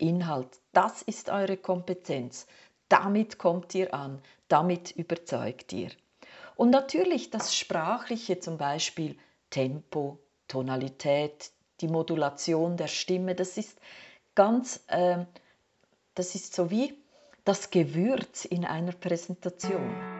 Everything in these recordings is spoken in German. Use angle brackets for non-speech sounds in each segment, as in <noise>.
Inhalt. Das ist eure Kompetenz. Damit kommt ihr an, damit überzeugt ihr. Und natürlich das Sprachliche, zum Beispiel Tempo, Tonalität, die Modulation der Stimme, das ist ganz, äh, das ist so wie das Gewürz in einer Präsentation.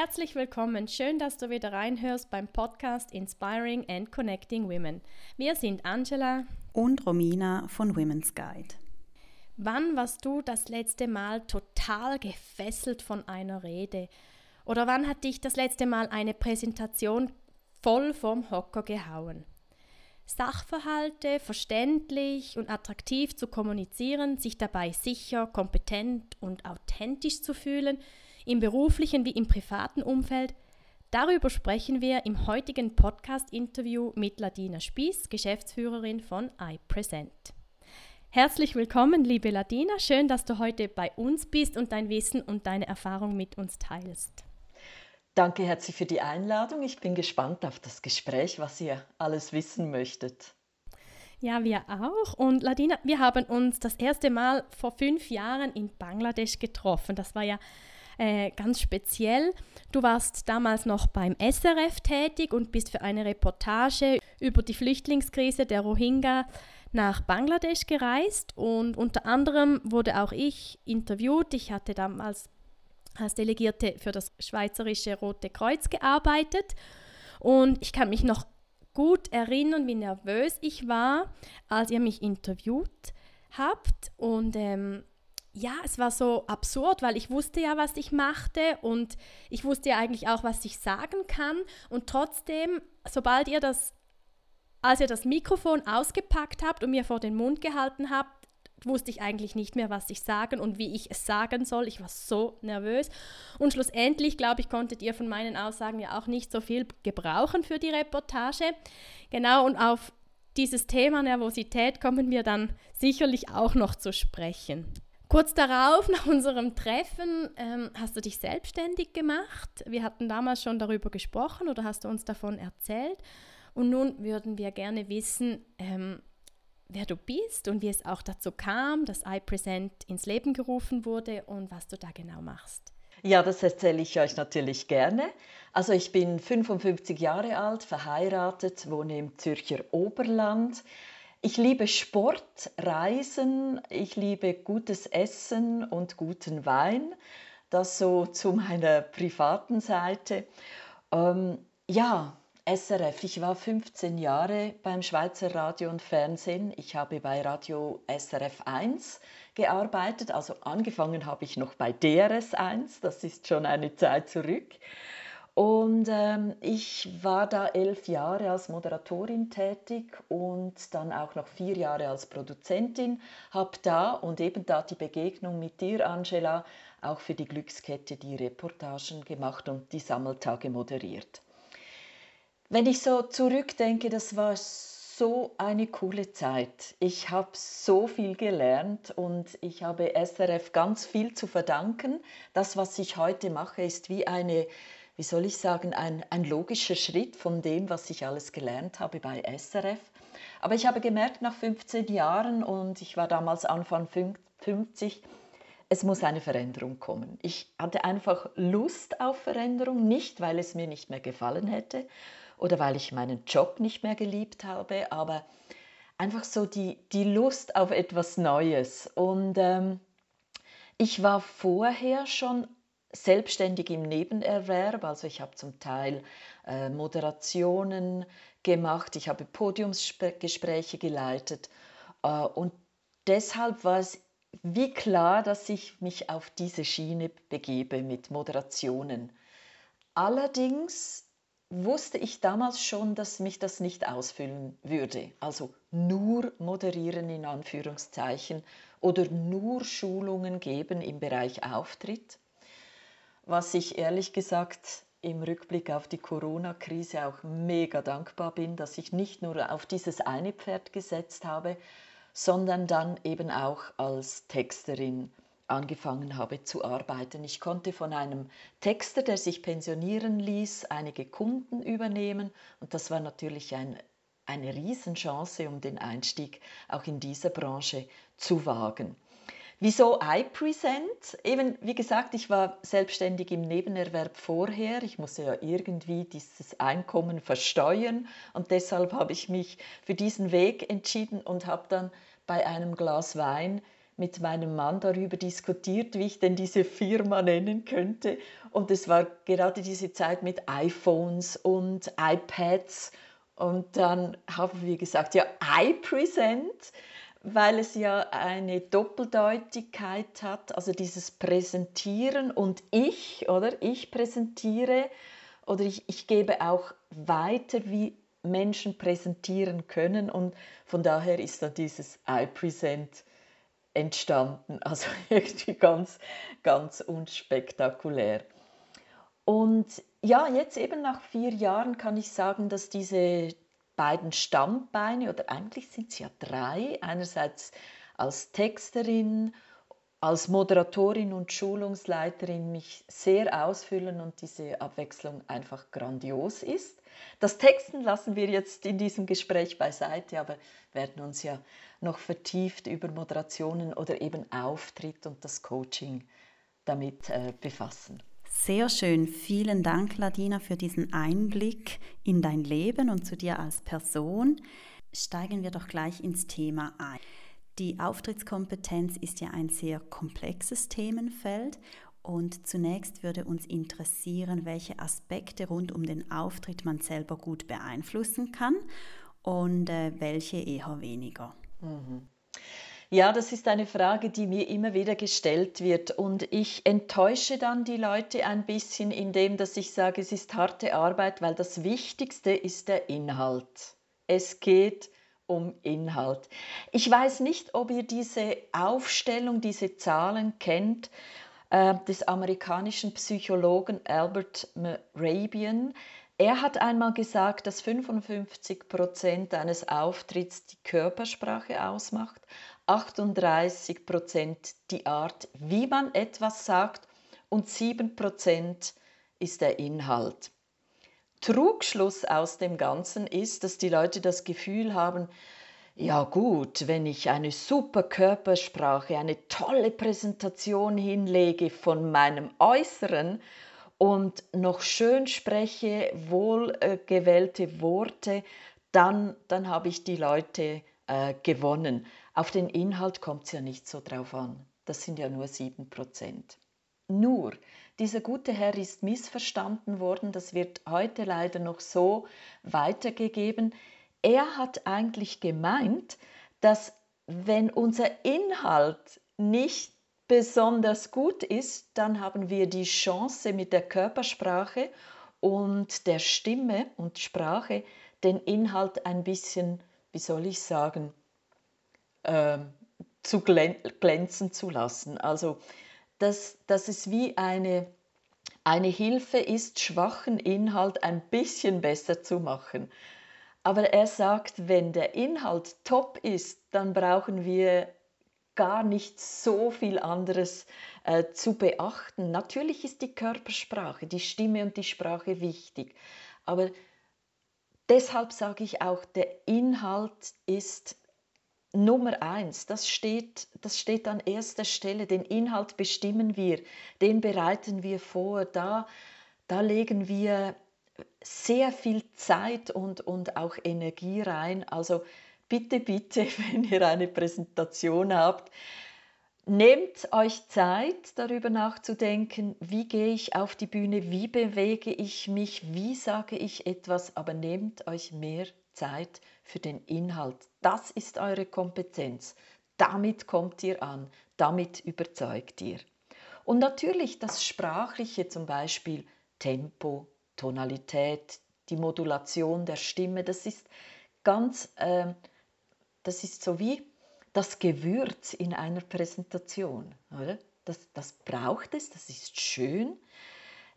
Herzlich willkommen. Schön, dass du wieder reinhörst beim Podcast Inspiring and Connecting Women. Wir sind Angela und Romina von Women's Guide. Wann warst du das letzte Mal total gefesselt von einer Rede? Oder wann hat dich das letzte Mal eine Präsentation voll vom Hocker gehauen? Sachverhalte verständlich und attraktiv zu kommunizieren, sich dabei sicher, kompetent und authentisch zu fühlen – im beruflichen wie im privaten Umfeld. Darüber sprechen wir im heutigen Podcast-Interview mit Ladina Spieß, Geschäftsführerin von iPresent. Herzlich willkommen, liebe Ladina. Schön, dass du heute bei uns bist und dein Wissen und deine Erfahrung mit uns teilst. Danke herzlich für die Einladung. Ich bin gespannt auf das Gespräch, was ihr alles wissen möchtet. Ja, wir auch. Und Ladina, wir haben uns das erste Mal vor fünf Jahren in Bangladesch getroffen. Das war ja äh, ganz speziell. Du warst damals noch beim SRF tätig und bist für eine Reportage über die Flüchtlingskrise der Rohingya nach Bangladesch gereist und unter anderem wurde auch ich interviewt. Ich hatte damals als Delegierte für das Schweizerische Rote Kreuz gearbeitet und ich kann mich noch gut erinnern, wie nervös ich war, als ihr mich interviewt habt und ähm, ja, es war so absurd, weil ich wusste ja, was ich machte und ich wusste ja eigentlich auch, was ich sagen kann. Und trotzdem, sobald ihr das, als ihr das Mikrofon ausgepackt habt und mir vor den Mund gehalten habt, wusste ich eigentlich nicht mehr, was ich sagen und wie ich es sagen soll. Ich war so nervös. Und schlussendlich, glaube ich, konntet ihr von meinen Aussagen ja auch nicht so viel gebrauchen für die Reportage. Genau, und auf dieses Thema Nervosität kommen wir dann sicherlich auch noch zu sprechen. Kurz darauf, <laughs> nach unserem Treffen, ähm, hast du dich selbstständig gemacht. Wir hatten damals schon darüber gesprochen oder hast du uns davon erzählt. Und nun würden wir gerne wissen, ähm, wer du bist und wie es auch dazu kam, dass iPresent ins Leben gerufen wurde und was du da genau machst. Ja, das erzähle ich euch natürlich gerne. Also ich bin 55 Jahre alt, verheiratet, wohne im Zürcher Oberland. Ich liebe Sport, Reisen, ich liebe gutes Essen und guten Wein. Das so zu meiner privaten Seite. Ähm, ja, SRF. Ich war 15 Jahre beim Schweizer Radio und Fernsehen. Ich habe bei Radio SRF 1 gearbeitet. Also angefangen habe ich noch bei DRS 1. Das ist schon eine Zeit zurück. Und ähm, ich war da elf Jahre als Moderatorin tätig und dann auch noch vier Jahre als Produzentin. Habe da und eben da die Begegnung mit dir, Angela, auch für die Glückskette die Reportagen gemacht und die Sammeltage moderiert. Wenn ich so zurückdenke, das war so eine coole Zeit. Ich habe so viel gelernt und ich habe SRF ganz viel zu verdanken. Das, was ich heute mache, ist wie eine wie soll ich sagen, ein, ein logischer Schritt von dem, was ich alles gelernt habe bei SRF. Aber ich habe gemerkt, nach 15 Jahren und ich war damals Anfang 50, es muss eine Veränderung kommen. Ich hatte einfach Lust auf Veränderung, nicht weil es mir nicht mehr gefallen hätte oder weil ich meinen Job nicht mehr geliebt habe, aber einfach so die, die Lust auf etwas Neues. Und ähm, ich war vorher schon selbstständig im Nebenerwerb. Also ich habe zum Teil äh, Moderationen gemacht, ich habe Podiumsgespräche geleitet. Äh, und deshalb war es wie klar, dass ich mich auf diese Schiene begebe mit Moderationen. Allerdings wusste ich damals schon, dass mich das nicht ausfüllen würde. Also nur moderieren in Anführungszeichen oder nur Schulungen geben im Bereich Auftritt, was ich ehrlich gesagt im Rückblick auf die Corona-Krise auch mega dankbar bin, dass ich nicht nur auf dieses eine Pferd gesetzt habe, sondern dann eben auch als Texterin angefangen habe zu arbeiten. Ich konnte von einem Texter, der sich pensionieren ließ, einige Kunden übernehmen und das war natürlich ein, eine Riesenchance, um den Einstieg auch in dieser Branche zu wagen. Wieso iPresent? Eben, wie gesagt, ich war selbstständig im Nebenerwerb vorher. Ich musste ja irgendwie dieses Einkommen versteuern und deshalb habe ich mich für diesen Weg entschieden und habe dann bei einem Glas Wein mit meinem Mann darüber diskutiert, wie ich denn diese Firma nennen könnte. Und es war gerade diese Zeit mit iPhones und iPads. Und dann haben wir gesagt, ja, iPresent, weil es ja eine Doppeldeutigkeit hat, also dieses Präsentieren und ich, oder? Ich präsentiere oder ich, ich gebe auch weiter, wie Menschen präsentieren können. Und von daher ist dann dieses iPresent entstanden. <laughs> Also irgendwie ganz, ganz unspektakulär. Und ja, jetzt eben nach vier Jahren kann ich sagen, dass diese beiden Stammbeine, oder eigentlich sind es ja drei, einerseits als Texterin, als Moderatorin und Schulungsleiterin mich sehr ausfüllen und diese Abwechslung einfach grandios ist. Das Texten lassen wir jetzt in diesem Gespräch beiseite, aber werden uns ja noch vertieft über Moderationen oder eben Auftritt und das Coaching damit äh, befassen. Sehr schön. Vielen Dank, Ladina, für diesen Einblick in dein Leben und zu dir als Person. Steigen wir doch gleich ins Thema ein. Die Auftrittskompetenz ist ja ein sehr komplexes Themenfeld und zunächst würde uns interessieren, welche Aspekte rund um den Auftritt man selber gut beeinflussen kann und äh, welche eher weniger. Mhm. Ja, das ist eine Frage, die mir immer wieder gestellt wird. Und ich enttäusche dann die Leute ein bisschen, indem dass ich sage, es ist harte Arbeit, weil das Wichtigste ist der Inhalt. Es geht um Inhalt. Ich weiß nicht, ob ihr diese Aufstellung, diese Zahlen kennt äh, des amerikanischen Psychologen Albert Merabian. Er hat einmal gesagt, dass 55 Prozent eines Auftritts die Körpersprache ausmacht, 38 Prozent die Art, wie man etwas sagt und 7 Prozent ist der Inhalt. Trugschluss aus dem Ganzen ist, dass die Leute das Gefühl haben, ja gut, wenn ich eine super Körpersprache, eine tolle Präsentation hinlege von meinem Äußeren und noch schön spreche, wohlgewählte Worte, dann, dann habe ich die Leute äh, gewonnen. Auf den Inhalt kommt es ja nicht so drauf an. Das sind ja nur 7%. Nur, dieser gute Herr ist missverstanden worden, das wird heute leider noch so weitergegeben. Er hat eigentlich gemeint, dass wenn unser Inhalt nicht besonders gut ist, dann haben wir die Chance mit der Körpersprache und der Stimme und Sprache den Inhalt ein bisschen, wie soll ich sagen, äh, zu glänzen zu lassen. Also, dass, dass es wie eine, eine Hilfe ist, schwachen Inhalt ein bisschen besser zu machen. Aber er sagt, wenn der Inhalt top ist, dann brauchen wir gar nicht so viel anderes äh, zu beachten. Natürlich ist die Körpersprache, die Stimme und die Sprache wichtig, aber deshalb sage ich auch, der Inhalt ist Nummer eins. Das steht, das steht an erster Stelle. Den Inhalt bestimmen wir, den bereiten wir vor. Da, da legen wir sehr viel Zeit und, und auch Energie rein. Also bitte, bitte, <laughs> wenn ihr eine Präsentation habt, nehmt euch Zeit, darüber nachzudenken, wie gehe ich auf die Bühne, wie bewege ich mich, wie sage ich etwas, aber nehmt euch mehr Zeit für den Inhalt. Das ist eure Kompetenz. damit kommt ihr an, damit überzeugt ihr. Und natürlich das Sprachliche, zum Beispiel Tempo, Tonalität, die Modulation der Stimme, das ist ganz, äh, das ist so wie das Gewürz in einer Präsentation, oder? Das, das braucht es, das ist schön.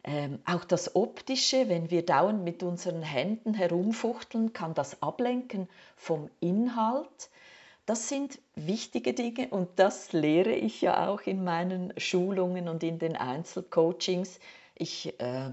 Ähm, auch das Optische, wenn wir dauernd mit unseren Händen herumfuchteln, kann das ablenken vom Inhalt. Das sind wichtige Dinge und das lehre ich ja auch in meinen Schulungen und in den Einzelcoachings. Ich, äh,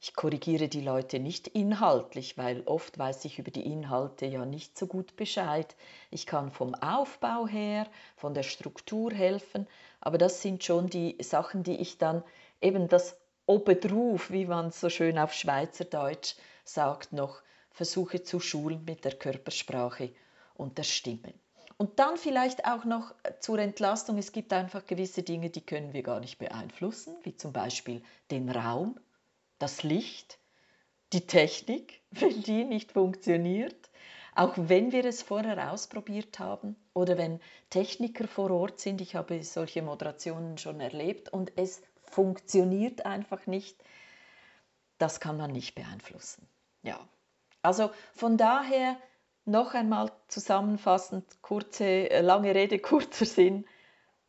ich korrigiere die Leute nicht inhaltlich, weil oft weiß ich über die Inhalte ja nicht so gut Bescheid. Ich kann vom Aufbau her, von der Struktur helfen, aber das sind schon die Sachen, die ich dann eben das obendrauf, wie man so schön auf Schweizerdeutsch sagt, noch versuche zu schulen mit der Körpersprache und der Stimme. Und dann vielleicht auch noch zur Entlastung, es gibt einfach gewisse Dinge, die können wir gar nicht beeinflussen, wie zum Beispiel den Raum, das Licht, die Technik, <laughs> wenn die nicht funktioniert, auch wenn wir es vorher ausprobiert haben oder wenn Techniker vor Ort sind, ich habe solche Moderationen schon erlebt und es funktioniert einfach nicht, das kann man nicht beeinflussen. Ja. Also von daher noch einmal zusammenfassend, kurze, äh, lange Rede, <laughs> kurzer Sinn.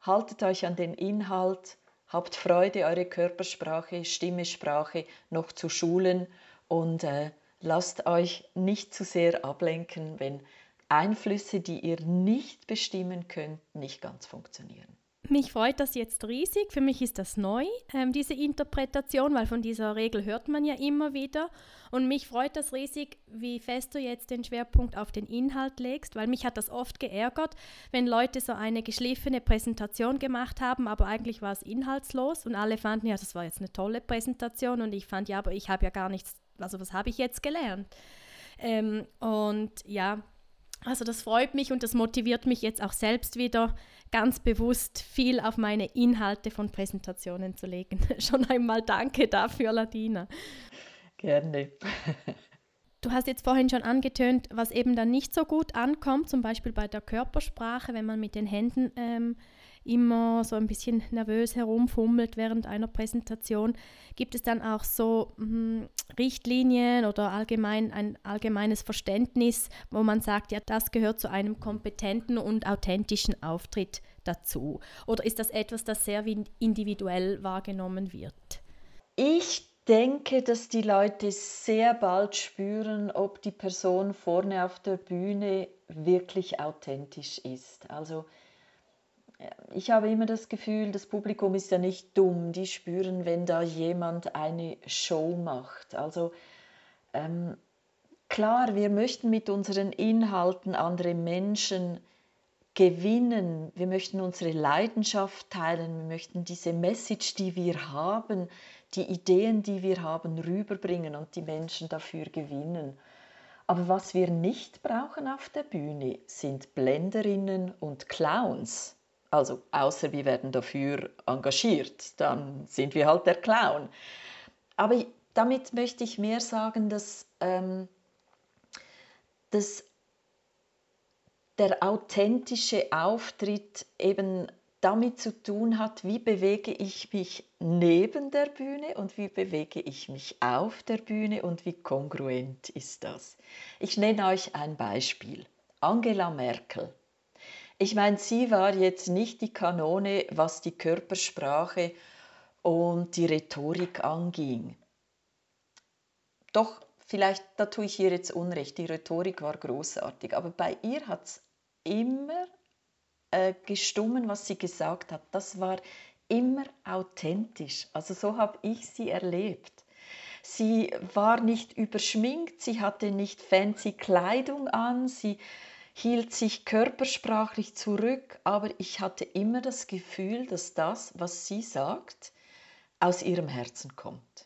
Haltet euch an den Inhalt, habt Freude, eure Körpersprache, Stimmesprache noch zu schulen und äh, lasst euch nicht zu sehr ablenken, wenn Einflüsse, die ihr nicht bestimmen könnt, nicht ganz funktionieren. Mich freut das jetzt riesig. Für mich ist das neu, ähm, diese Interpretation, weil von dieser Regel hört man ja immer wieder. Und mich freut das riesig, wie fest du jetzt den Schwerpunkt auf den Inhalt legst, weil mich hat das oft geärgert, wenn Leute so eine geschliffene Präsentation gemacht haben, aber eigentlich war es inhaltslos und alle fanden, ja, das war jetzt eine tolle Präsentation und ich fand, ja, aber ich habe ja gar nichts, also was habe ich jetzt gelernt? Ähm, und ja, also das freut mich und das motiviert mich jetzt auch selbst wieder ganz bewusst viel auf meine Inhalte von Präsentationen zu legen. <laughs> Schon einmal danke dafür, Ladina. Gerne. Du hast jetzt vorhin schon angetönt, was eben dann nicht so gut ankommt, zum Beispiel bei der Körpersprache, wenn man mit den Händen ähm, immer so ein bisschen nervös herumfummelt während einer Präsentation. Gibt es dann auch so hm, Richtlinien oder allgemein ein allgemeines Verständnis, wo man sagt, ja, das gehört zu einem kompetenten und authentischen Auftritt dazu? Oder ist das etwas, das sehr individuell wahrgenommen wird? Ich denke, dass die Leute sehr bald spüren, ob die Person vorne auf der Bühne wirklich authentisch ist. Also ich habe immer das Gefühl, das Publikum ist ja nicht dumm, die spüren, wenn da jemand eine Show macht. Also ähm, klar, wir möchten mit unseren Inhalten andere Menschen gewinnen, wir möchten unsere Leidenschaft teilen, wir möchten diese Message, die wir haben, die Ideen, die wir haben, rüberbringen und die Menschen dafür gewinnen. Aber was wir nicht brauchen auf der Bühne, sind Blenderinnen und Clowns. Also außer wir werden dafür engagiert, dann sind wir halt der Clown. Aber damit möchte ich mehr sagen, dass, ähm, dass der authentische Auftritt eben damit zu tun hat, wie bewege ich mich neben der Bühne und wie bewege ich mich auf der Bühne und wie kongruent ist das. Ich nenne euch ein Beispiel. Angela Merkel ich meine, sie war jetzt nicht die Kanone, was die Körpersprache und die Rhetorik anging. Doch, vielleicht, da tue ich ihr jetzt Unrecht, die Rhetorik war großartig, aber bei ihr hat es immer äh, gestummen, was sie gesagt hat. Das war immer authentisch. Also so habe ich sie erlebt. Sie war nicht überschminkt, sie hatte nicht fancy Kleidung an, sie hielt sich körpersprachlich zurück, aber ich hatte immer das Gefühl, dass das, was sie sagt, aus ihrem Herzen kommt.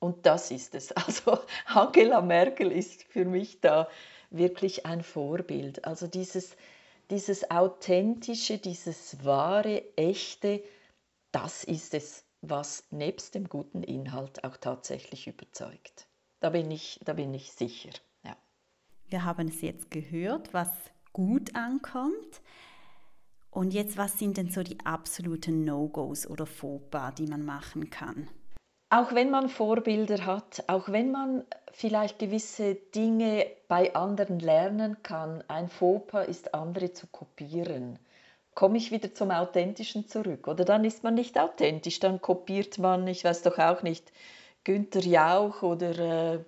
Und das ist es. <laughs> Also Angela Merkel ist für mich da wirklich ein Vorbild. Also dieses, dieses authentische, dieses wahre, echte, das ist es, was nebst dem guten Inhalt auch tatsächlich überzeugt. Da bin ich, da bin ich sicher. Wir haben es jetzt gehört, was gut ankommt. Und jetzt, was sind denn so die absoluten No-Gos oder Fauxpas, die man machen kann? Auch wenn man Vorbilder hat, auch wenn man vielleicht gewisse Dinge bei anderen lernen kann, ein Fauxpas ist, andere zu kopieren. Komme ich wieder zum Authentischen zurück? Oder dann ist man nicht authentisch, dann kopiert man, ich weiß doch auch nicht, Günter Jauch oder äh,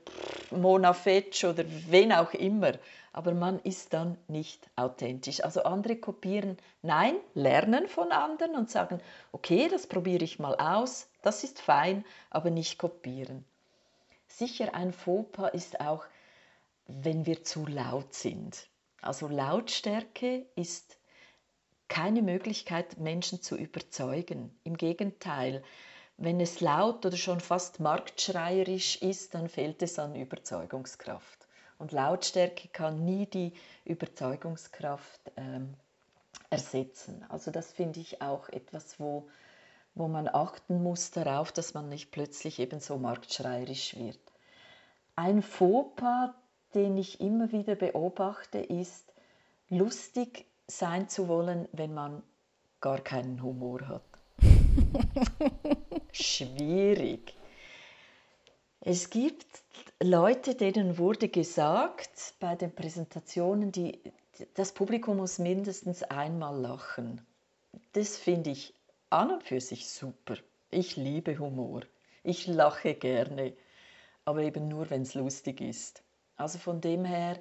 Mona Fetsch oder wen auch immer. Aber man ist dann nicht authentisch. Also andere kopieren, nein, lernen von anderen und sagen, okay, das probiere ich mal aus, das ist fein, aber nicht kopieren. Sicher ein Fauxpas ist auch, wenn wir zu laut sind. Also Lautstärke ist keine Möglichkeit, Menschen zu überzeugen. Im Gegenteil, wenn es laut oder schon fast marktschreierisch ist, dann fehlt es an Überzeugungskraft. Und Lautstärke kann nie die Überzeugungskraft ähm, ersetzen. Also das finde ich auch etwas, wo, wo man achten muss darauf, dass man nicht plötzlich eben so marktschreierisch wird. Ein Fauxpas, den ich immer wieder beobachte, ist, lustig sein zu wollen, wenn man gar keinen Humor hat. Schwierig. Es gibt Leute, denen wurde gesagt bei den Präsentationen, die, das Publikum muss mindestens einmal lachen. Das finde ich an und für sich super. Ich liebe Humor. Ich lache gerne, aber eben nur, wenn es lustig ist. Also von dem her,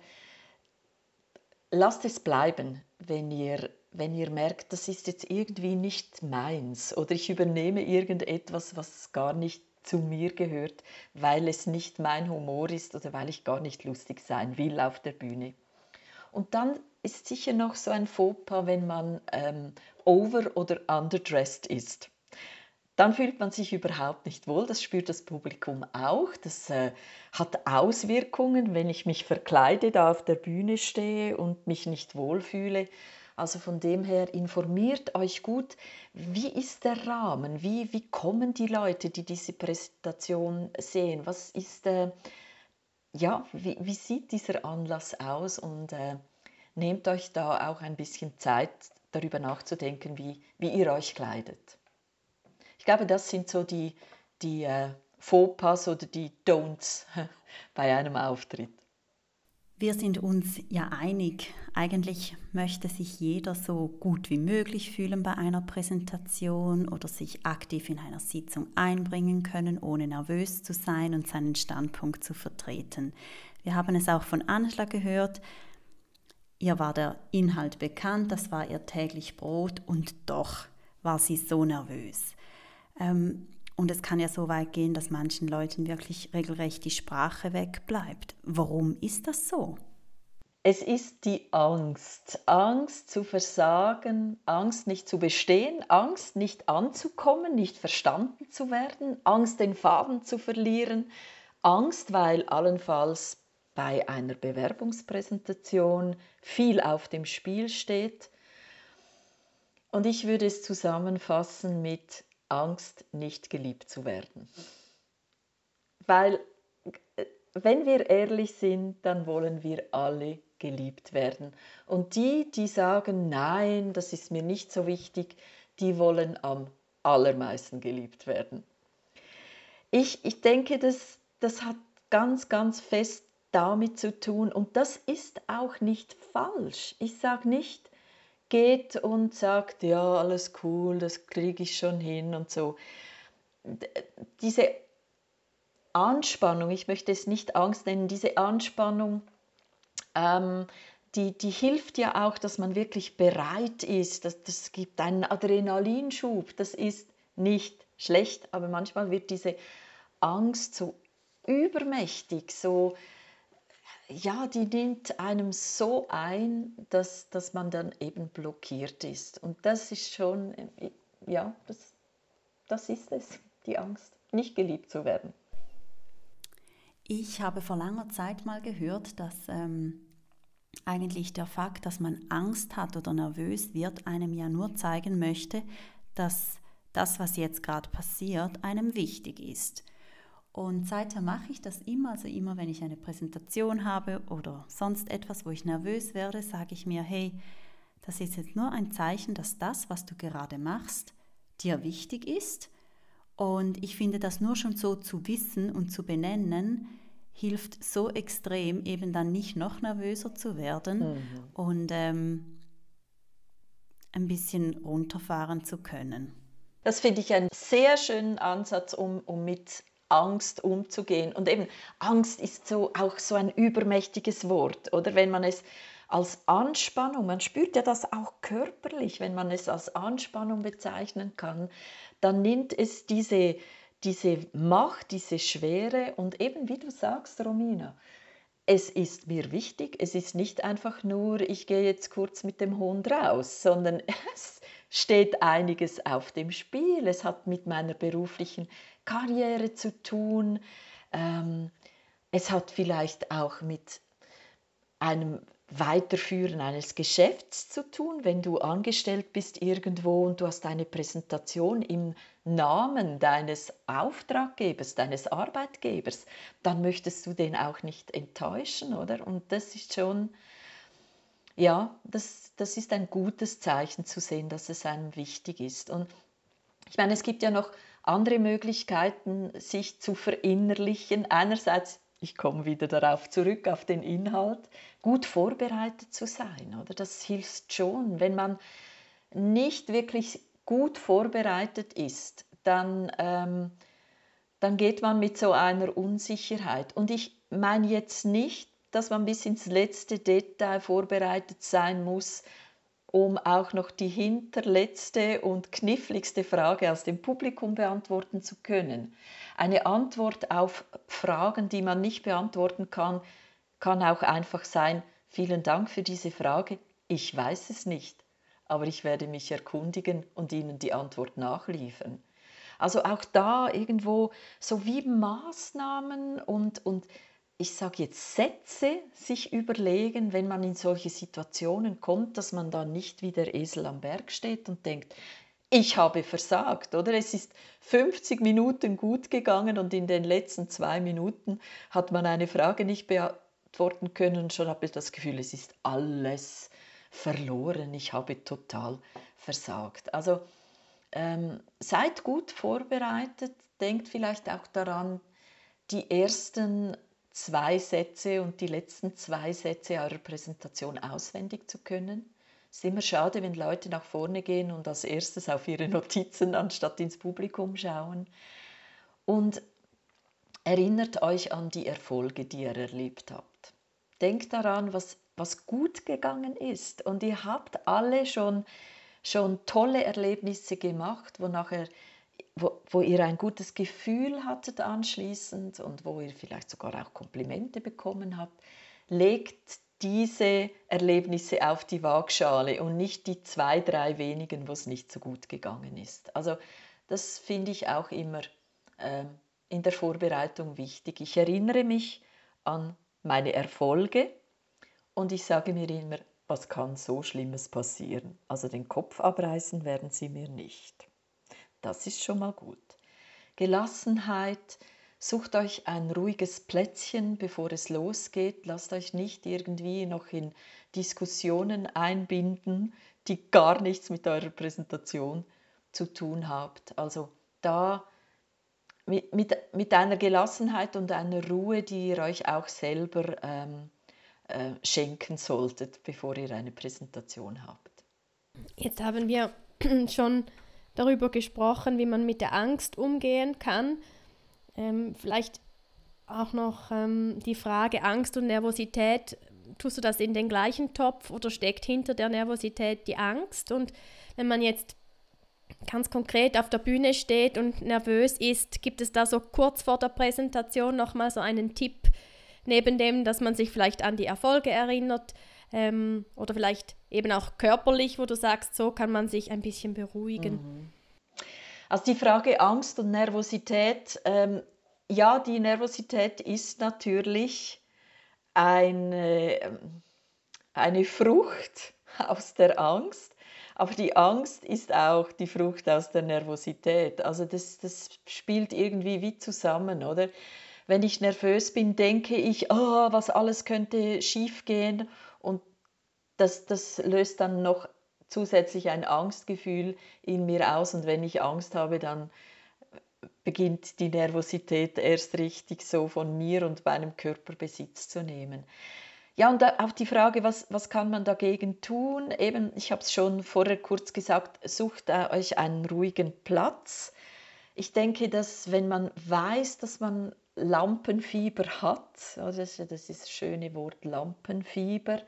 lasst es bleiben, wenn ihr wenn ihr merkt, das ist jetzt irgendwie nicht meins oder ich übernehme irgendetwas, was gar nicht zu mir gehört, weil es nicht mein Humor ist oder weil ich gar nicht lustig sein will auf der Bühne. Und dann ist sicher noch so ein Fauxpas, wenn man ähm, over- oder underdressed ist. Dann fühlt man sich überhaupt nicht wohl, das spürt das Publikum auch. Das äh, hat Auswirkungen, wenn ich mich verkleide, da auf der Bühne stehe und mich nicht wohlfühle also von dem her informiert euch gut, wie ist der Rahmen, wie, wie kommen die Leute, die diese Präsentation sehen, was ist, äh, ja, wie, wie sieht dieser Anlass aus und äh, nehmt euch da auch ein bisschen Zeit, darüber nachzudenken, wie, wie ihr euch kleidet. Ich glaube, das sind so die, die äh, Fauxpas oder die Don'ts <laughs> bei einem Auftritt. Wir sind uns ja einig, eigentlich möchte sich jeder so gut wie möglich fühlen bei einer Präsentation oder sich aktiv in einer Sitzung einbringen können, ohne nervös zu sein und seinen Standpunkt zu vertreten. Wir haben es auch von Angela gehört, ihr war der Inhalt bekannt, das war ihr täglich Brot und doch war sie so nervös. Ähm, und es kann ja so weit gehen, dass manchen Leuten wirklich regelrecht die Sprache wegbleibt. Warum ist das so? Es ist die Angst. Angst zu versagen, Angst nicht zu bestehen, Angst nicht anzukommen, nicht verstanden zu werden, Angst den Faden zu verlieren, Angst, weil allenfalls bei einer Bewerbungspräsentation viel auf dem Spiel steht. Und ich würde es zusammenfassen mit Angst, nicht geliebt zu werden. Weil, äh, wenn wir ehrlich sind, dann wollen wir alle geliebt werden. Und die, die sagen, nein, das ist mir nicht so wichtig, die wollen am allermeisten geliebt werden. Ich, ich denke, das, das hat ganz, ganz fest damit zu tun und das ist auch nicht falsch. Ich sage nicht, geht und sagt, ja, alles cool, das kriege ich schon hin und so. Diese Anspannung, ich möchte es nicht Angst nennen, diese Anspannung, ähm, die, die hilft ja auch, dass man wirklich bereit ist. Das, das gibt einen Adrenalinschub. Das ist nicht schlecht, aber manchmal wird diese Angst so übermächtig, so ja, die nimmt einem so ein, dass, dass man dann eben blockiert ist. Und das ist schon, ja, das, das ist es, die Angst, nicht geliebt zu werden. Ich habe vor langer Zeit mal gehört, dass ähm, eigentlich der Fakt, dass man Angst hat oder nervös wird, einem ja nur zeigen möchte, dass das, was jetzt gerade passiert, einem wichtig ist. Und seither mache ich das immer, also immer wenn ich eine Präsentation habe oder sonst etwas, wo ich nervös werde, sage ich mir, hey, das ist jetzt nur ein Zeichen, dass das, was du gerade machst, dir wichtig ist. Und ich finde, das nur schon so zu wissen und zu benennen, hilft so extrem, eben dann nicht noch nervöser zu werden mhm. und ähm, ein bisschen runterfahren zu können. Das finde ich einen sehr schönen Ansatz, um, um mit Angst umzugehen. Und eben, Angst ist so auch so ein übermächtiges Wort, oder wenn man es als Anspannung, man spürt ja das auch körperlich, wenn man es als Anspannung bezeichnen kann, dann nimmt es diese, diese Macht, diese Schwere und eben wie du sagst, Romina, es ist mir wichtig, es ist nicht einfach nur, ich gehe jetzt kurz mit dem Hund raus, sondern <laughs> es steht einiges auf dem Spiel. Es hat mit meiner beruflichen Karriere zu tun. Ähm, es hat vielleicht auch mit einem Weiterführen eines Geschäfts zu tun, wenn du angestellt bist irgendwo und du hast eine Präsentation im Namen deines Auftraggebers, deines Arbeitgebers, dann möchtest du den auch nicht enttäuschen, oder? Und das ist schon, ja, das, das ist ein gutes Zeichen zu sehen, dass es einem wichtig ist. Und ich meine, es gibt ja noch andere Möglichkeiten, sich zu verinnerlichen. Einerseits ich komme wieder darauf zurück, auf den Inhalt, gut vorbereitet zu sein. Oder? Das hilft schon. Wenn man nicht wirklich gut vorbereitet ist, dann, ähm, dann geht man mit so einer Unsicherheit. Und ich meine jetzt nicht, dass man bis ins letzte Detail vorbereitet sein muss, um auch noch die hinterletzte und kniffligste Frage aus dem Publikum beantworten zu können. Eine Antwort auf Fragen, die man nicht beantworten kann, kann auch einfach sein, vielen Dank für diese Frage, ich weiß es nicht, aber ich werde mich erkundigen und Ihnen die Antwort nachliefern. Also auch da irgendwo so wie Maßnahmen und, und ich sage jetzt Sätze sich überlegen, wenn man in solche Situationen kommt, dass man da nicht wie der Esel am Berg steht und denkt, ich habe versagt, oder? Es ist 50 Minuten gut gegangen und in den letzten zwei Minuten hat man eine Frage nicht beantworten können und schon habe ich das Gefühl, es ist alles verloren, ich habe total versagt. Also ähm, seid gut vorbereitet, denkt vielleicht auch daran, die ersten zwei Sätze und die letzten zwei Sätze eurer Präsentation auswendig zu können. Es ist immer schade, wenn Leute nach vorne gehen und als erstes auf ihre Notizen anstatt ins Publikum schauen. Und erinnert euch an die Erfolge, die ihr erlebt habt. Denkt daran, was, was gut gegangen ist. Und ihr habt alle schon, schon tolle Erlebnisse gemacht, wo nachher wo, wo ihr ein gutes Gefühl hattet anschließend und wo ihr vielleicht sogar auch Komplimente bekommen habt, legt diese Erlebnisse auf die Waagschale und nicht die zwei, drei wenigen, wo es nicht so gut gegangen ist. Also das finde ich auch immer äh, in der Vorbereitung wichtig. Ich erinnere mich an meine Erfolge und ich sage mir immer, was kann so Schlimmes passieren? Also den Kopf abreißen werden sie mir nicht. Das ist schon mal gut. Gelassenheit, sucht euch ein ruhiges Plätzchen, bevor es losgeht. Lasst euch nicht irgendwie noch in Diskussionen einbinden, die gar nichts mit eurer Präsentation zu tun habt. Also da mit, mit, mit einer Gelassenheit und einer Ruhe, die ihr euch auch selber ähm, äh, schenken solltet, bevor ihr eine Präsentation habt. Jetzt haben wir <clears throat> schon darüber gesprochen, wie man mit der Angst umgehen kann. Ähm, vielleicht auch noch ähm, die Frage Angst und Nervosität. Tust du das in den gleichen Topf oder steckt hinter der Nervosität die Angst? Und wenn man jetzt ganz konkret auf der Bühne steht und nervös ist, gibt es da so kurz vor der Präsentation nochmal so einen Tipp, neben dem, dass man sich vielleicht an die Erfolge erinnert ähm, oder vielleicht eben auch körperlich, wo du sagst, so kann man sich ein bisschen beruhigen. Mhm. Also die Frage Angst und Nervosität, ähm, ja, die Nervosität ist natürlich eine, ähm, eine Frucht <laughs> aus der Angst, aber die Angst ist auch die Frucht aus der Nervosität. Also das, das spielt irgendwie wie zusammen, oder? Wenn ich nervös bin, denke ich, oh, was alles könnte schiefgehen das, das löst dann noch zusätzlich ein Angstgefühl in mir aus und wenn ich Angst habe, dann beginnt die Nervosität erst richtig so von mir und meinem Körper Besitz zu nehmen. Ja, und auf die Frage, was, was kann man dagegen tun? Eben, ich habe es schon vorher kurz gesagt, sucht euch einen ruhigen Platz. Ich denke, dass wenn man weiß, dass man Lampenfieber hat, das ist das schöne Wort Lampenfieber,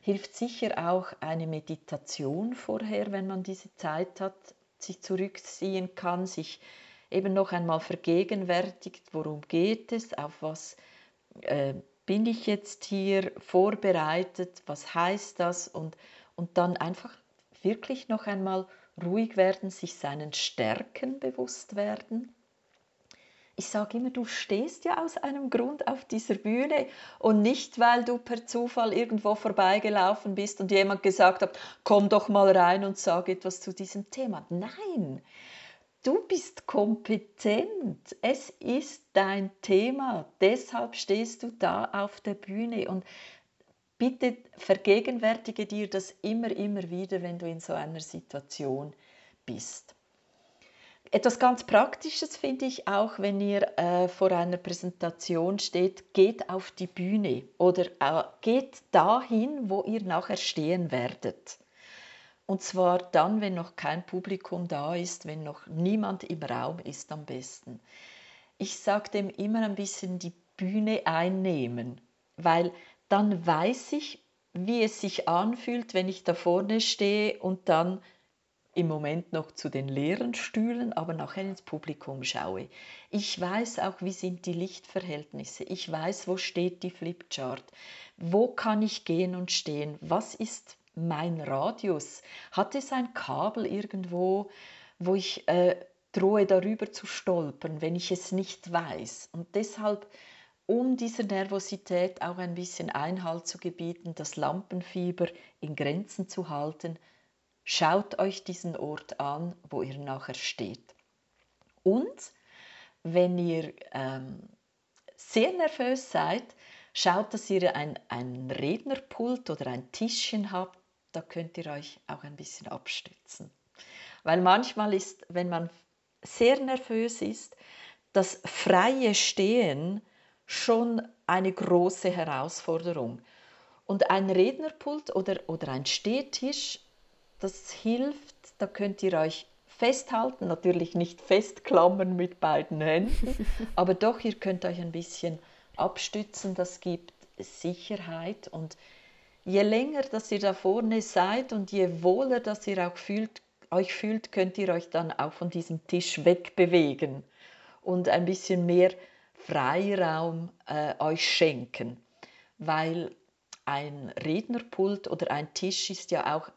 hilft sicher auch eine Meditation vorher, wenn man diese Zeit hat, sich zurückziehen kann, sich eben noch einmal vergegenwärtigt, worum geht es, auf was äh, bin ich jetzt hier vorbereitet, was heißt das und, und dann einfach wirklich noch einmal ruhig werden, sich seinen Stärken bewusst werden. Ich sage immer, du stehst ja aus einem Grund auf dieser Bühne und nicht, weil du per Zufall irgendwo vorbeigelaufen bist und jemand gesagt hat, komm doch mal rein und sag etwas zu diesem Thema. Nein, Du bist kompetent. Es ist dein Thema. Deshalb stehst du da auf der Bühne. Und bitte vergegenwärtige dir das immer, immer wieder, wenn du in so einer Situation bist. Etwas ganz Praktisches finde ich auch, wenn ihr äh, vor einer Präsentation steht, geht auf die Bühne oder äh, geht dahin, wo ihr nachher stehen werdet. Und zwar dann, wenn noch kein Publikum da ist, wenn noch niemand im Raum ist am besten. Ich sage dem immer ein bisschen die Bühne einnehmen, weil dann weiß ich, wie es sich anfühlt, wenn ich da vorne stehe und dann im Moment noch zu den leeren Stühlen, aber nachher ins Publikum schaue. Ich weiß auch, wie sind die Lichtverhältnisse. Ich weiß, wo steht die Flipchart. Wo kann ich gehen und stehen? Was ist mein Radius? Hat es ein Kabel irgendwo, wo ich äh, drohe darüber zu stolpern, wenn ich es nicht weiß? Und deshalb, um dieser Nervosität auch ein bisschen Einhalt zu gebieten, das Lampenfieber in Grenzen zu halten, schaut euch diesen Ort an, wo ihr nachher steht. Und wenn ihr ähm, sehr nervös seid, schaut, dass ihr ein, ein Rednerpult oder ein Tischchen habt, da könnt ihr euch auch ein bisschen abstützen. Weil manchmal ist, wenn man sehr nervös ist, das freie Stehen schon eine große Herausforderung. Und ein Rednerpult oder, oder ein Stehtisch, das hilft, da könnt ihr euch festhalten, natürlich nicht festklammern mit beiden Händen, <laughs> aber doch, ihr könnt euch ein bisschen abstützen, das gibt Sicherheit. Und je länger, dass ihr da vorne seid und je wohler, dass ihr auch fühlt, euch fühlt, könnt ihr euch dann auch von diesem Tisch wegbewegen und ein bisschen mehr Freiraum äh, euch schenken, weil ein Rednerpult oder ein Tisch ist ja auch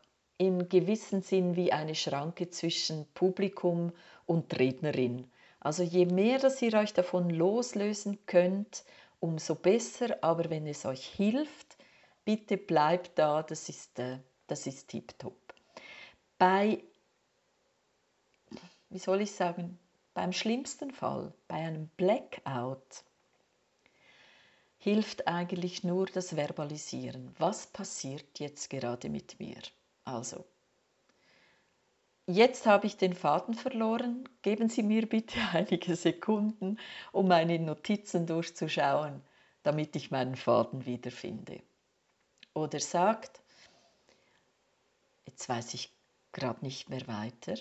im gewissen Sinn wie eine Schranke zwischen Publikum und Rednerin. Also je mehr, dass ihr euch davon loslösen könnt, umso besser. Aber wenn es euch hilft, bitte bleibt da, das ist, äh, das ist tiptop. Bei, wie soll ich sagen, beim schlimmsten Fall, bei einem Blackout, hilft eigentlich nur das Verbalisieren. Was passiert jetzt gerade mit mir? Also, jetzt habe ich den Faden verloren. Geben Sie mir bitte <laughs> einige Sekunden, um meine Notizen durchzuschauen, damit ich meinen Faden wiederfinde. Oder sagt, jetzt weiß ich gerade nicht mehr weiter,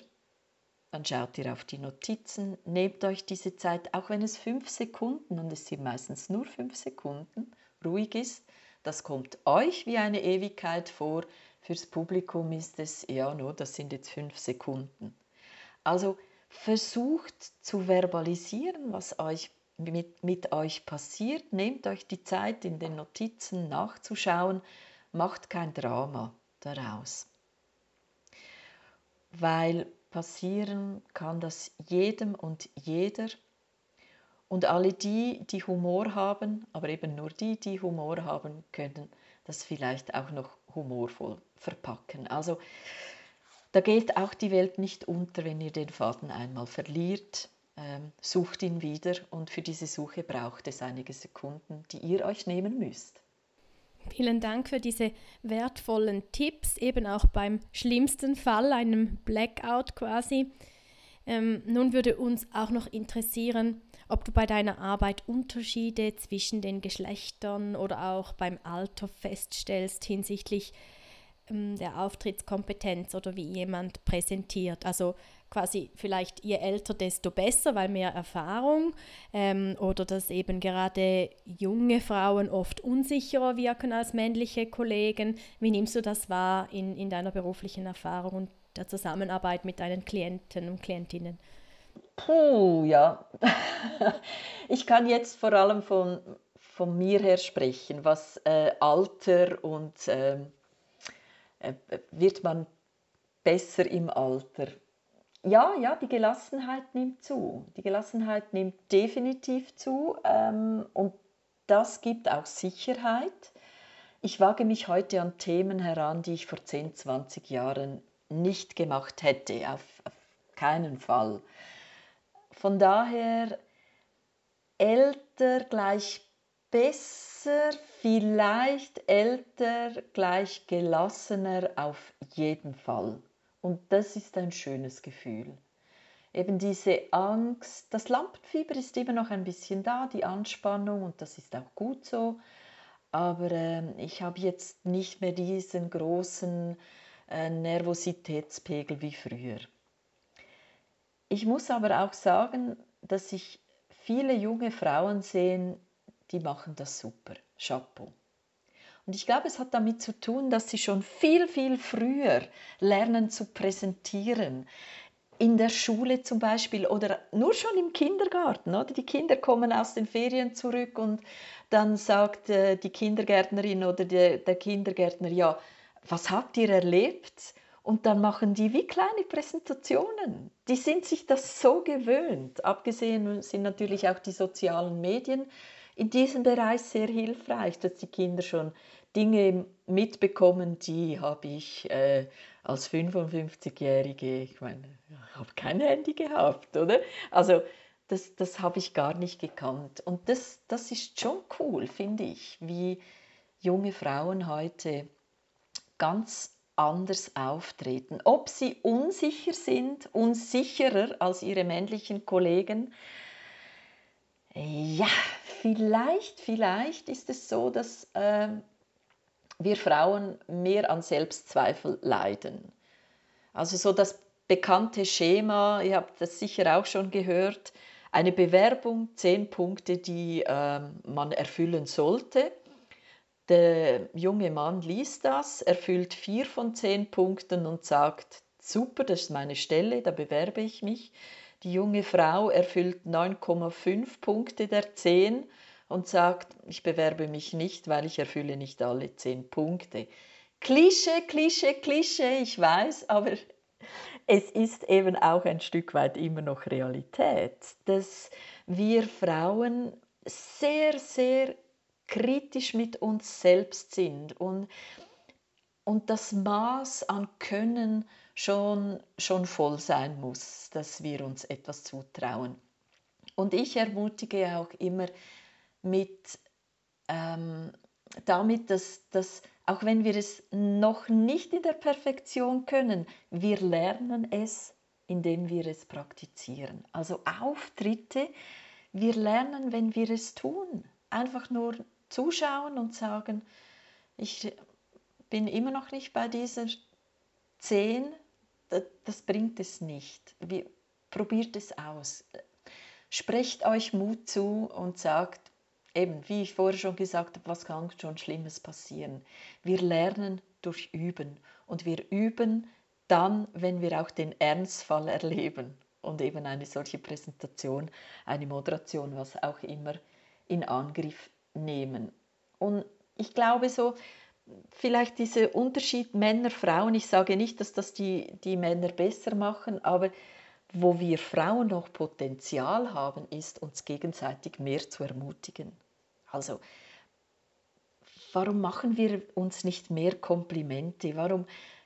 dann schaut ihr auf die Notizen, nehmt euch diese Zeit, auch wenn es fünf Sekunden, und es sind meistens nur fünf Sekunden, ruhig ist, das kommt euch wie eine Ewigkeit vor, fürs Publikum ist es, ja, nur, das sind jetzt fünf Sekunden. Also versucht zu verbalisieren, was euch mit, mit euch passiert. Nehmt euch die Zeit, in den Notizen nachzuschauen. Macht kein Drama daraus. Weil passieren kann das jedem und jeder. Und alle die, die Humor haben, aber eben nur die, die Humor haben, können das vielleicht auch noch humorvoll verpacken. Also da geht auch die Welt nicht unter, wenn ihr den Faden einmal verliert ähm, sucht ihn wieder und für diese Suche braucht es einige Sekunden, die ihr euch nehmen müsst. Vielen Dank für diese wertvollen Tipps, eben auch beim schlimmsten Fall, einem Blackout quasi. Ähm, nun würde uns auch noch interessieren, ob du bei deiner Arbeit Unterschiede zwischen den Geschlechtern oder auch beim Alter feststellst hinsichtlich ähm, der Auftrittskompetenz oder wie jemand präsentiert. Also quasi vielleicht je älter, desto besser, weil mehr Erfahrung ähm, oder dass eben gerade junge Frauen oft unsicherer wirken als männliche Kollegen. Wie nimmst du das wahr in, in deiner beruflichen Erfahrung und der Zusammenarbeit mit deinen Klienten und Klientinnen? Puh, ja. <laughs> ich kann jetzt vor allem von, von mir her sprechen, was äh, Alter und ähm, äh, wird man besser im Alter. Ja, ja, die Gelassenheit nimmt zu. Die Gelassenheit nimmt definitiv zu ähm, und das gibt auch Sicherheit. Ich wage mich heute an Themen heran, die ich vor 10, 20 Jahren nicht gemacht hätte, auf, auf keinen Fall. Von daher älter gleich besser, vielleicht älter gleich gelassener auf jeden Fall. Und das ist ein schönes Gefühl. Eben diese Angst, das Lampenfieber ist immer noch ein bisschen da, die Anspannung und das ist auch gut so. Aber äh, ich habe jetzt nicht mehr diesen großen Nervositätspegel wie früher. Ich muss aber auch sagen, dass ich viele junge Frauen sehe, die machen das super. Chapeau. Und ich glaube, es hat damit zu tun, dass sie schon viel, viel früher lernen zu präsentieren. In der Schule zum Beispiel oder nur schon im Kindergarten. Oder? Die Kinder kommen aus den Ferien zurück und dann sagt äh, die Kindergärtnerin oder der, der Kindergärtner, ja, was habt ihr erlebt? Und dann machen die wie kleine Präsentationen. Die sind sich das so gewöhnt. Abgesehen sind natürlich auch die sozialen Medien in diesem Bereich sehr hilfreich, dass die Kinder schon Dinge mitbekommen, die habe ich äh, als 55-Jährige, ich meine, ich habe kein Handy gehabt, oder? Also das, das habe ich gar nicht gekannt. Und das, das ist schon cool, finde ich, wie junge Frauen heute ganz anders auftreten. Ob sie unsicher sind, unsicherer als ihre männlichen Kollegen. Ja, vielleicht, vielleicht ist es so, dass äh, wir Frauen mehr an Selbstzweifel leiden. Also so das bekannte Schema, ihr habt das sicher auch schon gehört, eine Bewerbung, zehn Punkte, die äh, man erfüllen sollte. Der junge Mann liest das, erfüllt vier von zehn Punkten und sagt, super, das ist meine Stelle, da bewerbe ich mich. Die junge Frau erfüllt 9,5 Punkte der 10 und sagt, ich bewerbe mich nicht, weil ich erfülle nicht alle 10 Punkte. Klischee, Klischee, Klischee, ich weiß, aber es ist eben auch ein Stück weit immer noch Realität, dass wir Frauen sehr, sehr kritisch mit uns selbst sind und, und das Maß an Können schon, schon voll sein muss, dass wir uns etwas zutrauen. Und ich ermutige auch immer mit, ähm, damit, dass, dass auch wenn wir es noch nicht in der Perfektion können, wir lernen es, indem wir es praktizieren. Also Auftritte, wir lernen, wenn wir es tun. Einfach nur zuschauen und sagen, ich bin immer noch nicht bei dieser 10, das bringt es nicht. Probiert es aus. Sprecht euch Mut zu und sagt, eben, wie ich vorher schon gesagt habe, was kann schon Schlimmes passieren. Wir lernen durch Üben und wir üben dann, wenn wir auch den Ernstfall erleben und eben eine solche Präsentation, eine Moderation, was auch immer in Angriff nehmen. Und ich glaube so, vielleicht dieser Unterschied Männer, Frauen, ich sage nicht, dass das die, die Männer besser machen, aber wo wir Frauen noch Potenzial haben, ist uns gegenseitig mehr zu ermutigen. Also, warum machen wir uns nicht mehr Komplimente? Warum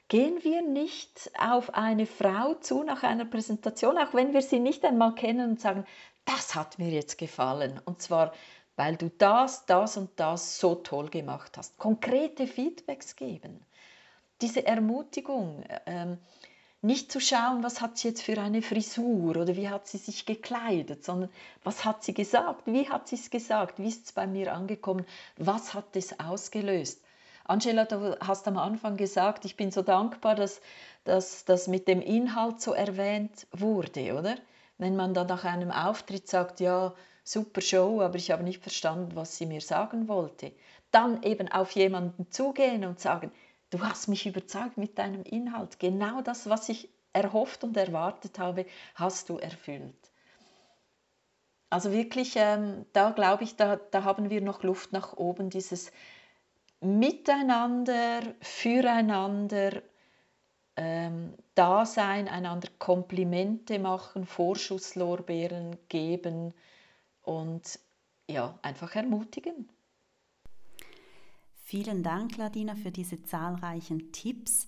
gehen wir nicht auf eine Frau zu nach einer Präsentation, auch wenn wir sie nicht einmal kennen und sagen, das hat mir jetzt gefallen. Und zwar weil du das, das und das so toll gemacht hast. Konkrete Feedbacks geben. Diese Ermutigung, ähm, nicht zu schauen, was hat sie jetzt für eine Frisur oder wie hat sie sich gekleidet, sondern was hat sie gesagt, wie hat sie es gesagt, wie ist es bei mir angekommen, was hat es ausgelöst. Angela, du hast am Anfang gesagt, ich bin so dankbar, dass das mit dem Inhalt so erwähnt wurde, oder? Wenn man dann nach einem Auftritt sagt, ja, super Show, aber ich habe nicht verstanden, was sie mir sagen wollte. Dann eben auf jemanden zugehen und sagen, du hast mich überzeugt mit deinem Inhalt. Genau das, was ich erhofft und erwartet habe, hast du erfüllt. Also wirklich, ähm, da glaube ich, da, da haben wir noch Luft nach oben, dieses Miteinander, füreinander, ähm, Dasein, einander Komplimente machen, Vorschusslorbeeren geben und ja, einfach ermutigen. Vielen Dank, Ladina, für diese zahlreichen Tipps.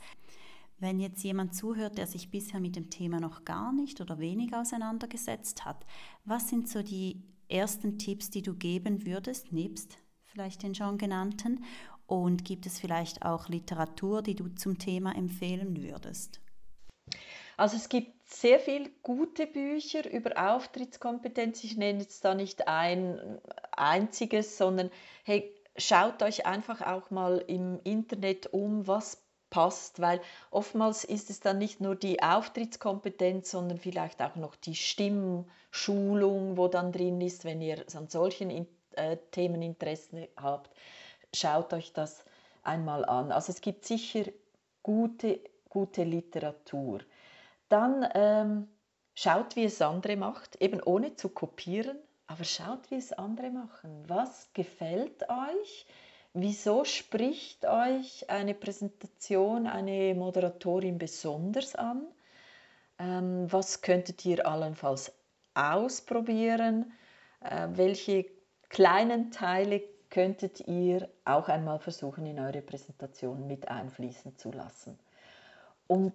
Wenn jetzt jemand zuhört, der sich bisher mit dem Thema noch gar nicht oder wenig auseinandergesetzt hat, was sind so die ersten Tipps, die du geben würdest, nebst vielleicht den schon genannten, und gibt es vielleicht auch Literatur, die du zum Thema empfehlen würdest? Also es gibt sehr viele gute Bücher über Auftrittskompetenz. Ich nenne jetzt da nicht ein einziges, sondern hey, schaut euch einfach auch mal im Internet um, was passt, weil oftmals ist es dann nicht nur die Auftrittskompetenz, sondern vielleicht auch noch die Stimmschulung, wo dann drin ist, wenn ihr an solchen äh, Themen Interesse habt schaut euch das einmal an. Also es gibt sicher gute, gute Literatur. Dann ähm, schaut, wie es andere macht, eben ohne zu kopieren, aber schaut, wie es andere machen. Was gefällt euch? Wieso spricht euch eine Präsentation, eine Moderatorin besonders an? Ähm, was könntet ihr allenfalls ausprobieren? Äh, welche kleinen Teile könntet ihr auch einmal versuchen, in eure Präsentation mit einfließen zu lassen. Und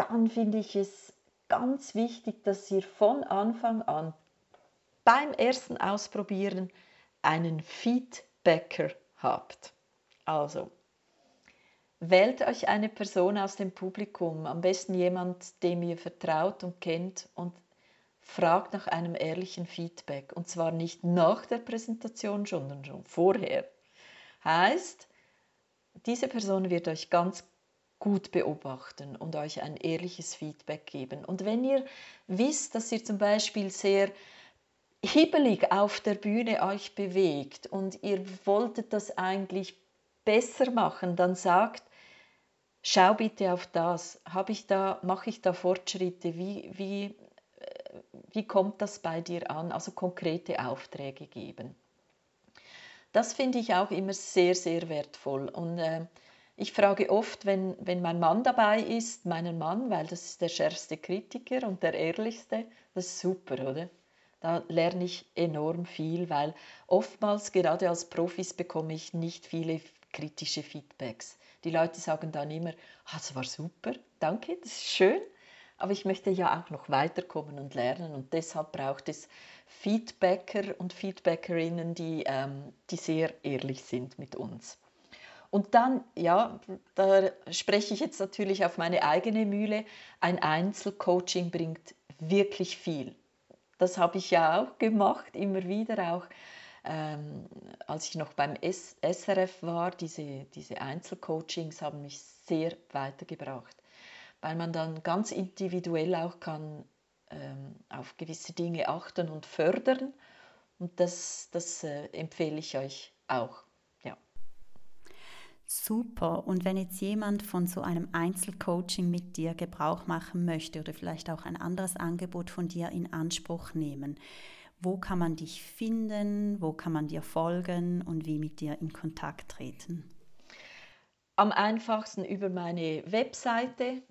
dann finde ich es ganz wichtig, dass ihr von Anfang an beim ersten Ausprobieren einen Feedbacker habt. Also, wählt euch eine Person aus dem Publikum, am besten jemand, dem ihr vertraut und kennt und fragt nach einem ehrlichen Feedback. Und zwar nicht nach der Präsentation, sondern schon vorher. Heißt, diese Person wird euch ganz gut beobachten und euch ein ehrliches Feedback geben. Und wenn ihr wisst, dass ihr zum Beispiel sehr hibbelig auf der Bühne euch bewegt und ihr wolltet das eigentlich besser machen, dann sagt, schau bitte auf das, habe ich da, mache ich da Fortschritte, wie, wie wie kommt das bei dir an? Also konkrete Aufträge geben. Das finde ich auch immer sehr, sehr wertvoll. Und äh, ich frage oft, wenn, wenn mein Mann dabei ist, meinen Mann, weil das ist der schärfste Kritiker und der ehrlichste, das ist super, oder? Da lerne ich enorm viel, weil oftmals, gerade als Profis, bekomme ich nicht viele kritische Feedbacks. Die Leute sagen dann immer, ah, das war super, danke, das ist schön aber ich möchte ja auch noch weiterkommen und lernen und deshalb braucht es Feedbacker und Feedbackerinnen, die, ähm, die sehr ehrlich sind mit uns. Und dann, ja, da spreche ich jetzt natürlich auf meine eigene Mühle, ein Einzelcoaching bringt wirklich viel. Das habe ich ja auch gemacht, immer wieder auch, ähm, als ich noch beim S SRF war. Diese, diese Einzelcoachings haben mich sehr weitergebracht weil man dann ganz individuell auch kann ähm, auf gewisse Dinge achten und fördern. Und das, das äh, empfehle ich euch auch. Super. Und wenn jetzt jemand von so einem Einzelcoaching mit dir Gebrauch machen möchte oder vielleicht auch ein anderes Angebot von dir in Anspruch nehmen, wo kann man dich finden, wo kann man dir folgen und wie mit dir in Kontakt treten? Am einfachsten über meine Webseite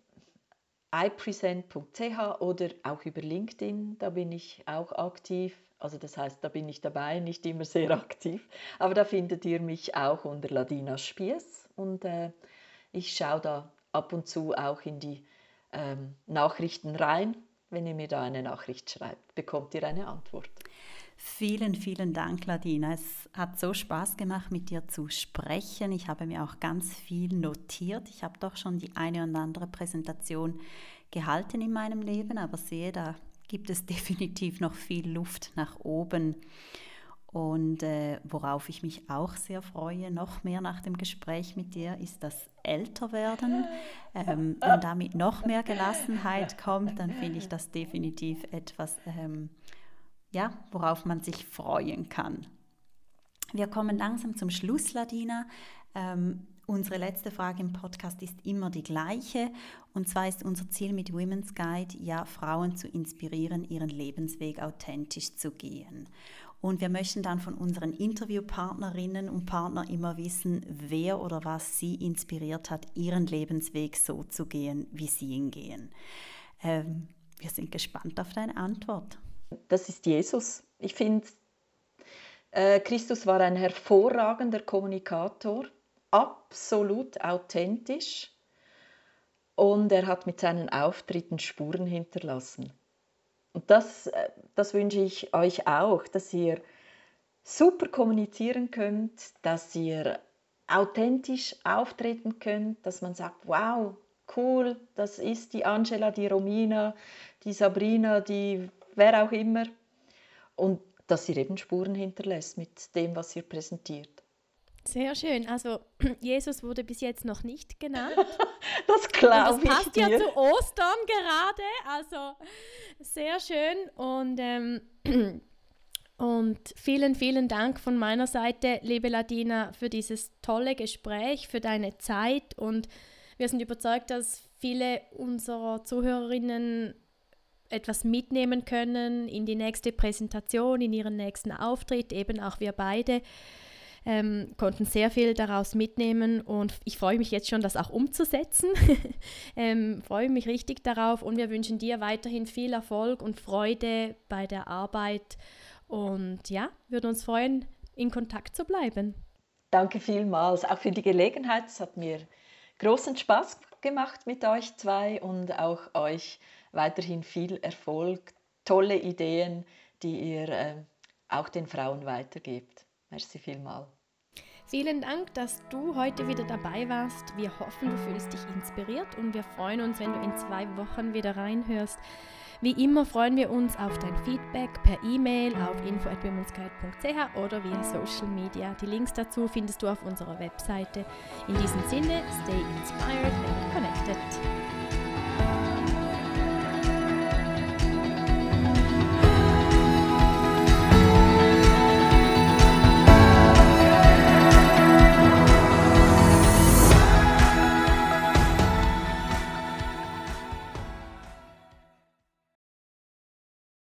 ipresent.ch oder auch über LinkedIn, da bin ich auch aktiv. Also das heißt, da bin ich dabei, nicht immer sehr <laughs> aktiv, aber da findet ihr mich auch unter Ladina Spies und äh, ich schaue da ab und zu auch in die ähm, Nachrichten rein. Wenn ihr mir da eine Nachricht schreibt, bekommt ihr eine Antwort. Vielen, vielen Dank, Ladina. Es hat so Spaß gemacht, mit dir zu sprechen. Ich habe mir auch ganz viel notiert. Ich habe doch schon die eine und andere Präsentation gehalten in meinem Leben, aber sehe, da gibt es <laughs> definitiv noch viel Luft nach oben. Und äh, worauf ich mich auch sehr freue, noch mehr nach dem Gespräch mit dir, ist das Älterwerden. Ähm, wenn damit noch mehr Gelassenheit kommt, dann finde ich das definitiv etwas, ähm, ja, worauf man sich freuen kann. Wir kommen langsam zum Schluss, Ladina. Ähm, unsere letzte Frage im Podcast ist immer die gleiche. Und zwar ist unser Ziel mit Women's Guide, ja, Frauen zu inspirieren, ihren Lebensweg authentisch zu gehen. Und wir möchten dann von unseren Interviewpartnerinnen und Partnern immer wissen, wer oder was sie inspiriert hat, ihren Lebensweg so zu gehen, wie sie ihn gehen. Ähm, wir sind gespannt auf deine Antwort. Das ist Jesus. Ich finde, äh, Christus war ein hervorragender Kommunikator, absolut authentisch und er hat mit seinen Auftritten Spuren hinterlassen. Und das, äh, das wünsche ich euch auch, dass ihr super kommunizieren könnt, dass ihr authentisch auftreten könnt, dass man sagt, wow, cool, das ist die Angela, die Romina, die Sabrina, die wer auch immer. Und dass ihr eben Spuren hinterlässt mit dem, was ihr präsentiert. Sehr schön. Also <clears throat> Jesus wurde bis jetzt noch nicht genannt. <laughs> das glaube ich. Das passt ja zu Ostern gerade. Also sehr schön. Und, ähm, <clears throat> und vielen, vielen Dank von meiner Seite, liebe Ladina, für dieses tolle Gespräch, für deine Zeit. Und wir sind überzeugt, dass viele unserer Zuhörerinnen etwas mitnehmen können in die nächste Präsentation, in ihren nächsten Auftritt, eben auch wir beide ähm, konnten sehr viel daraus mitnehmen und ich freue mich jetzt schon, das auch umzusetzen. <laughs> ähm, freue mich richtig darauf und wir wünschen dir weiterhin viel Erfolg und Freude bei der Arbeit und ja, würde uns freuen, in Kontakt zu bleiben. Danke vielmals, auch für die Gelegenheit. Es hat mir großen Spaß gemacht mit euch zwei und auch euch weiterhin viel Erfolg, tolle Ideen, die ihr äh, auch den Frauen weitergebt. Merci vielmal. Vielen Dank, dass du heute wieder dabei warst. Wir hoffen, du fühlst dich inspiriert und wir freuen uns, wenn du in zwei Wochen wieder reinhörst. Wie immer freuen wir uns auf dein Feedback per E-Mail auf info.womensguide.ch oder via Social Media. Die Links dazu findest du auf unserer Webseite. In diesem Sinne, stay inspired and connected.